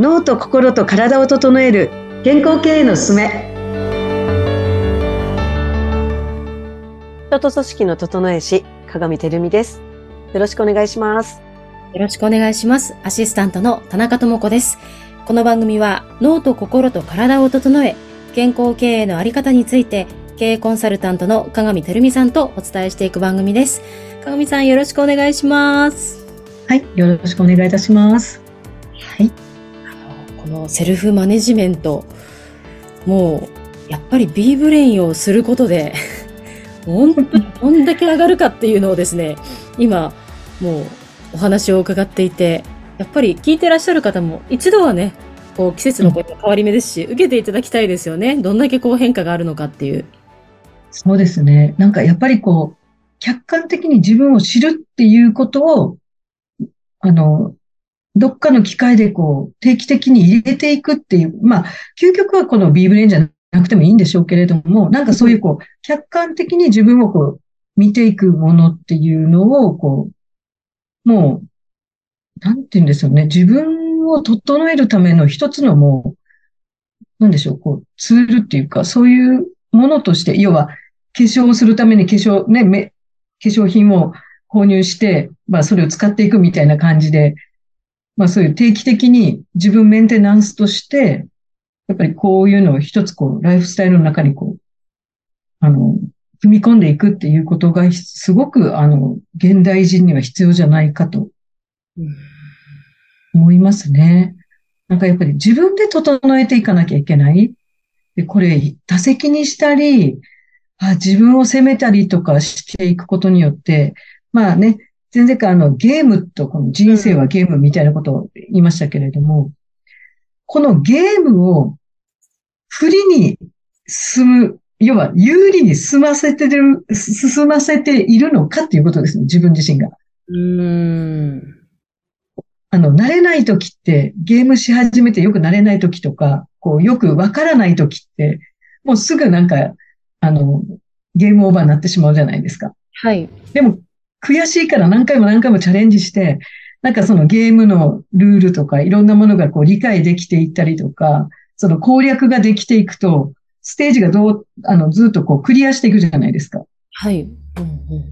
脳と心と体を整える健康経営のすすめ。人と組織の整え師鏡照美です。よろしくお願いします。よろしくお願いします。アシスタントの田中智子です。この番組は脳と心と体を整え健康経営のあり方について経営コンサルタントの鏡照美さんとお伝えしていく番組です。鏡さんよろしくお願いします。はい、よろしくお願いいたします。はい。このセルフマネジメント、もう、やっぱり B ブレインをすることで本当にどんだけ上がるかっていうのをですね、今、もうお話を伺っていて、やっぱり聞いてらっしゃる方も一度はね、こう季節の変わり目ですし、うん、受けていただきたいですよね。どんだけこう変化があるのかっていう。そうですね。なんかやっぱりこう、客観的に自分を知るっていうことをあの、どっかの機会でこう、定期的に入れていくっていう、まあ、究極はこの B ブレインじゃなくてもいいんでしょうけれども、なんかそういうこう、客観的に自分をこう、見ていくものっていうのを、こう、もう、なんて言うんですよね。自分を整えるための一つのもう、なんでしょう、こう、ツールっていうか、そういうものとして、要は、化粧をするために化粧、ね、め、化粧品を購入して、まあそれを使っていくみたいな感じで、まあそういう定期的に自分メンテナンスとして、やっぱりこういうのを一つこう、ライフスタイルの中にこう、あの、踏み込んでいくっていうことがすごくあの、現代人には必要じゃないかと思いますね。なんかやっぱり自分で整えていかなきゃいけない。で、これ、打席にしたり、あ自分を責めたりとかしていくことによって、まあね、前々回あのゲームとこの人生はゲームみたいなことを言いましたけれども、このゲームを不利に進む、要は有利に進ませてる、進ませているのかっていうことですね、自分自身が。うん。あの、慣れない時って、ゲームし始めてよく慣れない時とか、こう、よくわからない時って、もうすぐなんか、あの、ゲームオーバーになってしまうじゃないですか。はい。でも、悔しいから何回も何回もチャレンジして、なんかそのゲームのルールとかいろんなものがこう理解できていったりとか、その攻略ができていくと、ステージがどう、あの、ずっとこうクリアしていくじゃないですか。はい。うんうん、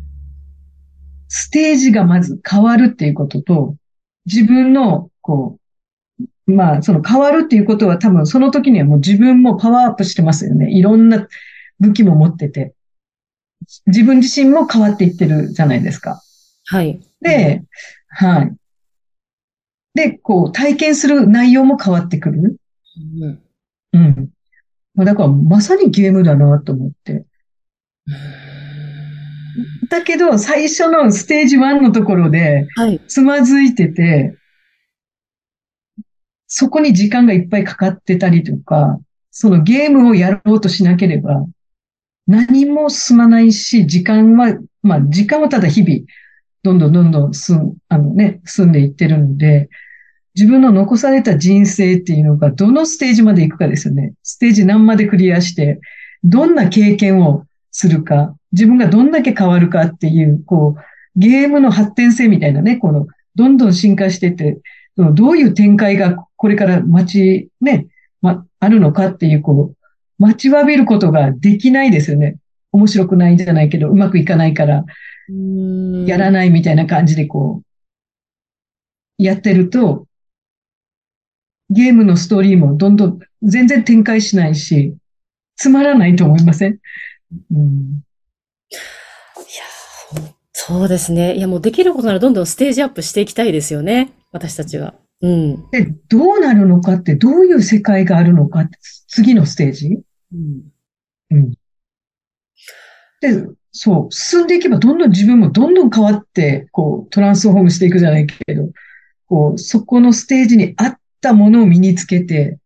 ステージがまず変わるっていうことと、自分の、こう、まあ、その変わるっていうことは多分その時にはもう自分もパワーアップしてますよね。いろんな武器も持ってて。自分自身も変わっていってるじゃないですか。はい。で、はい。で、こう、体験する内容も変わってくる。うん。うん。だから、まさにゲームだなと思って。だけど、最初のステージ1のところで、つまずいてて、はい、そこに時間がいっぱいかかってたりとか、そのゲームをやろうとしなければ、何も進まないし、時間は、まあ、時間はただ日々、どんどんどんどん進ん、あのね、進んでいってるので、自分の残された人生っていうのがどのステージまで行くかですよね。ステージ何までクリアして、どんな経験をするか、自分がどんだけ変わるかっていう、こう、ゲームの発展性みたいなね、この、どんどん進化してて、どういう展開がこれから待ち、ね、ま、あるのかっていう、こう、待ちわびることができないですよね。面白くないんじゃないけど、うまくいかないから、やらないみたいな感じでこう、やってると、ゲームのストーリーもどんどん全然展開しないし、つまらないと思いません、うん、いや、そうですね。いや、もうできることならどんどんステージアップしていきたいですよね。私たちは。うん。で、どうなるのかって、どういう世界があるのかって、次のステージ？うん。うん。で、そう、進んでいけばどんどん自分もどんどん変わって、こう、トランスフォームしていくじゃないけど、こう、そこのステージに合ったものを身につけて、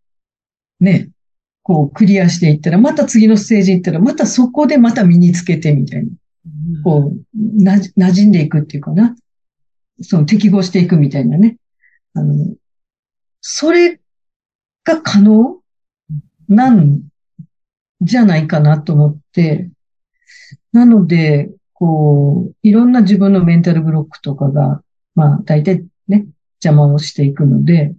ね、こう、クリアしていったら、また次のステージ行ったら、またそこでまた身につけてみたいな。こう、な、馴染んでいくっていうかな。その適合していくみたいなね。あの、それが可能なんじゃないかなと思って、なので、こう、いろんな自分のメンタルブロックとかが、まあ、大体ね、邪魔をしていくので、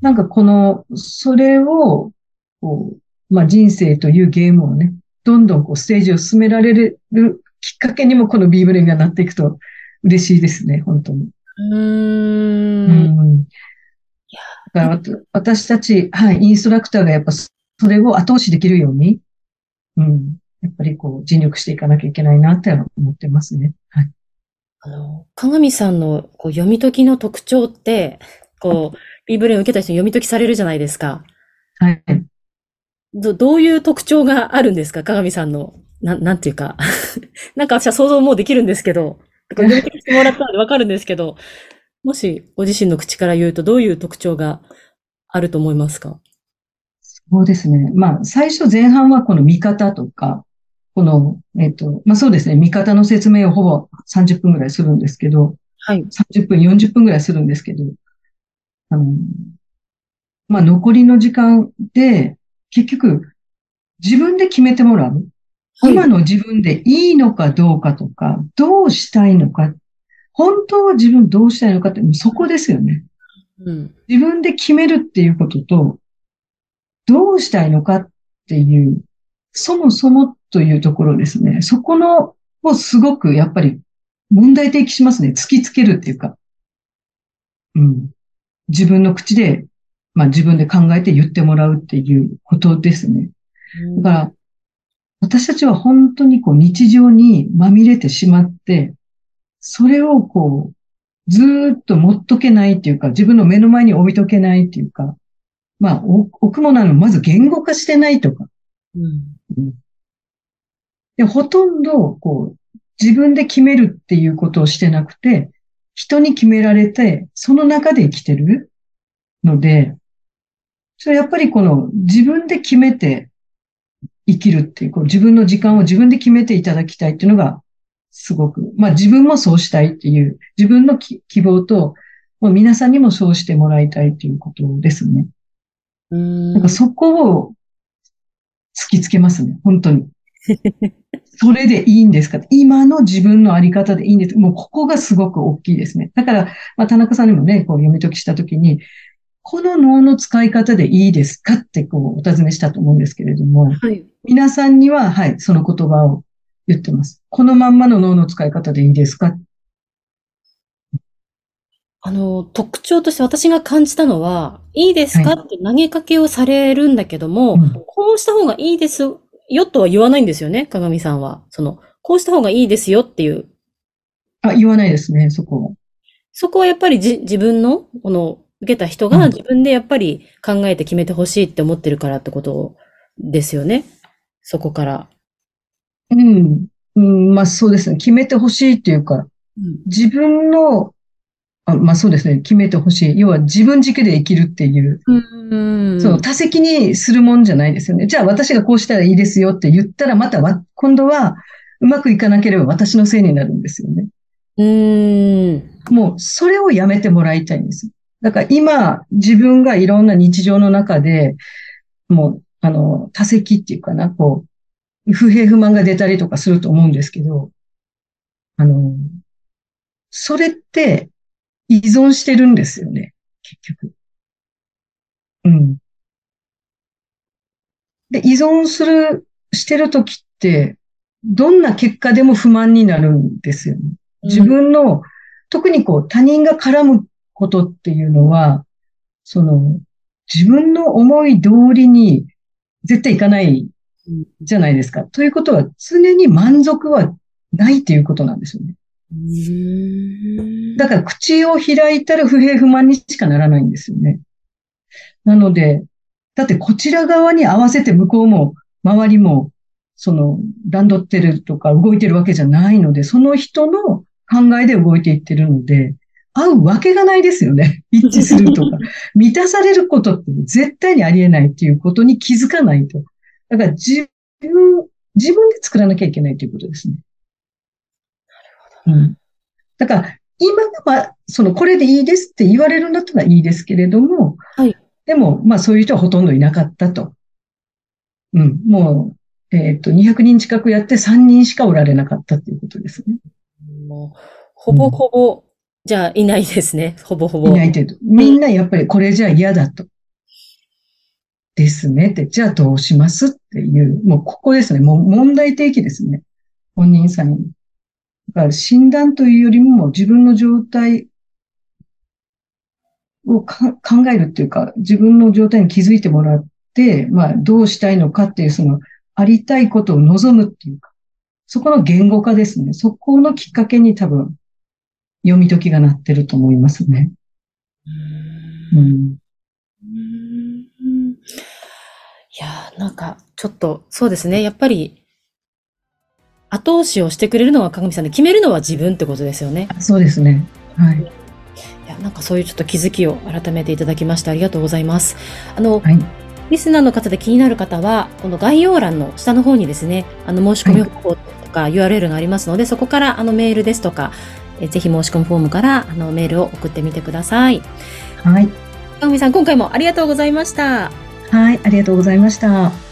なんかこの、それを、こう、まあ人生というゲームをね、どんどんこうステージを進められるきっかけにもこのビーブレンがなっていくと嬉しいですね、本当に。うーん。うん。だから私たち、はい、インストラクターがやっぱそれを後押しできるように、うん。やっぱりこう尽力していかなきゃいけないなって思ってますね。はい。あの、鏡さんのこう読み解きの特徴って、こう、ビーブレンを受けた人に読み解きされるじゃないですか。はい。ど、どういう特徴があるんですか？鏡さんの。なん、なんていうか。なんか私は想像もうできるんですけど、読み解きしてもらったのでわかるんですけど、もしご自身の口から言うとどういう特徴があると思いますか？そうですね。まあ、最初前半はこの見方とか、この、えっと、まあそうですね。見方の説明をほぼ30分ぐらいするんですけど、はい。30分、40分ぐらいするんですけど、あの、まあ残りの時間で、結局、自分で決めてもらう。はい今の自分でいいのかどうかとか、どうしたいのか、本当は自分どうしたいのかって、そこですよね。うん。自分で決めるっていうことと、どうしたいのかっていう、そもそもというところですね。そこの、をすごくやっぱり問題提起しますね。突きつけるっていうか。うん。自分の口で、まあ自分で考えて言ってもらうっていうことですね。だから、私たちは本当にこう日常にまみれてしまって、それをこう、ずーっと持っとけないっていうか、自分の目の前に置いとけないっていうか、まあ、お置くものはまず言語化してないとか、うん。でほとんど、こう、自分で決めるっていうことをしてなくて、人に決められて、その中で生きてるので、それやっぱりこの自分で決めて生きるっていう、こう自分の時間を自分で決めていただきたいっていうのが、すごく、まあ自分もそうしたいっていう、自分のき希望と、もう皆さんにもそうしてもらいたいっていうことですね。うん。なんかそこを突きつけますね、本当に。それでいいんですか？今の自分のあり方でいいんです。もうここがすごく大きいですね。だから、まあ、田中さんにもね、こう読み解きしたときに、この脳の使い方でいいですか？ってこうお尋ねしたと思うんですけれども、はい。皆さんには、はい、その言葉を言ってます。このまんまの脳の使い方でいいですか？あの、特徴として私が感じたのは、いいですか？はって投げかけをされるんだけども、うんこうした方がいいですよとは言わないんですよね、鏡さんは。その、こうした方がいいですよっていう。あ、言わないですね、そこは。そこはやっぱりじ自分の、この、受けた人うんが自分でやっぱり考えて決めてほしいって思ってるからってことですよね。そこから。うん。うん、まあそうですね。決めてほしいっていうか、自分の、あまあそうですね。決めてほしい。要は自分軸で生きるっていう、うん。そう、多責にするもんじゃないですよね。じゃあ私がこうしたらいいですよって言ったら、またわ、今度はうまくいかなければ私のせいになるんですよね。うん。もうそれをやめてもらいたいんです。だから今、自分がいろんな日常の中で、もう、あの、多責っていうかな、こう、不平不満が出たりとかすると思うんですけど、あの、それって依存してるんですよね、結局。うん。で、依存する、してるときって、どんな結果でも不満になるんですよね。自分の、特にこう他人が絡むことっていうのは、その、自分の思い通りに絶対いかないじゃないですか。ということは、常に満足はないっていうことなんですよね。うん。だから、口を開いたら不平不満にしかならないんですよね。なので、だってこちら側に合わせて向こうも周りも、その、段取ってるとか動いてるわけじゃないので、その人の考えで動いていってるので、合うわけがないですよね。一致するとか。満たされることって絶対にありえないっていうことに気づかないと。だから自分、自分で作らなきゃいけないということですね。うん。だから、今が、まあ、その、これでいいですって言われるんだったらいいですけれども、はい。でも、まあ、そういう人はほとんどいなかったと。うん。もう、えっと、200人近くやって3人しかおられなかったっていうことですね。もうほぼほぼじゃあ、いないですね。ほぼほぼ。いない程度。みんなやっぱりこれじゃ嫌だと。ですねって、じゃあどうしますっていう、もうここですね。もう問題提起ですね。本人さんに。だから診断というよりも自分の状態を考えるっていうか、自分の状態に気づいてもらって、まあどうしたいのかっていう、そのありたいことを望むっていうか、そこの言語化ですね。そこのきっかけに多分読み解きがなってると思いますね。うん。いやなんか、ちょっと、そうですね。やっぱり、後押しをしてくれるのは鏡さんで、決めるのは自分ってことですよね。そうですね。はい。いや、なんかそういうちょっと気づきを改めていただきましてありがとうございます。あの、はい、リスナーの方で気になる方は、この概要欄の下の方にですね、あの申し込み方法とか URL がありますので、はい、そこからあのメールですとか、えぜひ申し込むフォームからあのメールを送ってみてください。はい。かみさん、今回もありがとうございました。はい、ありがとうございました。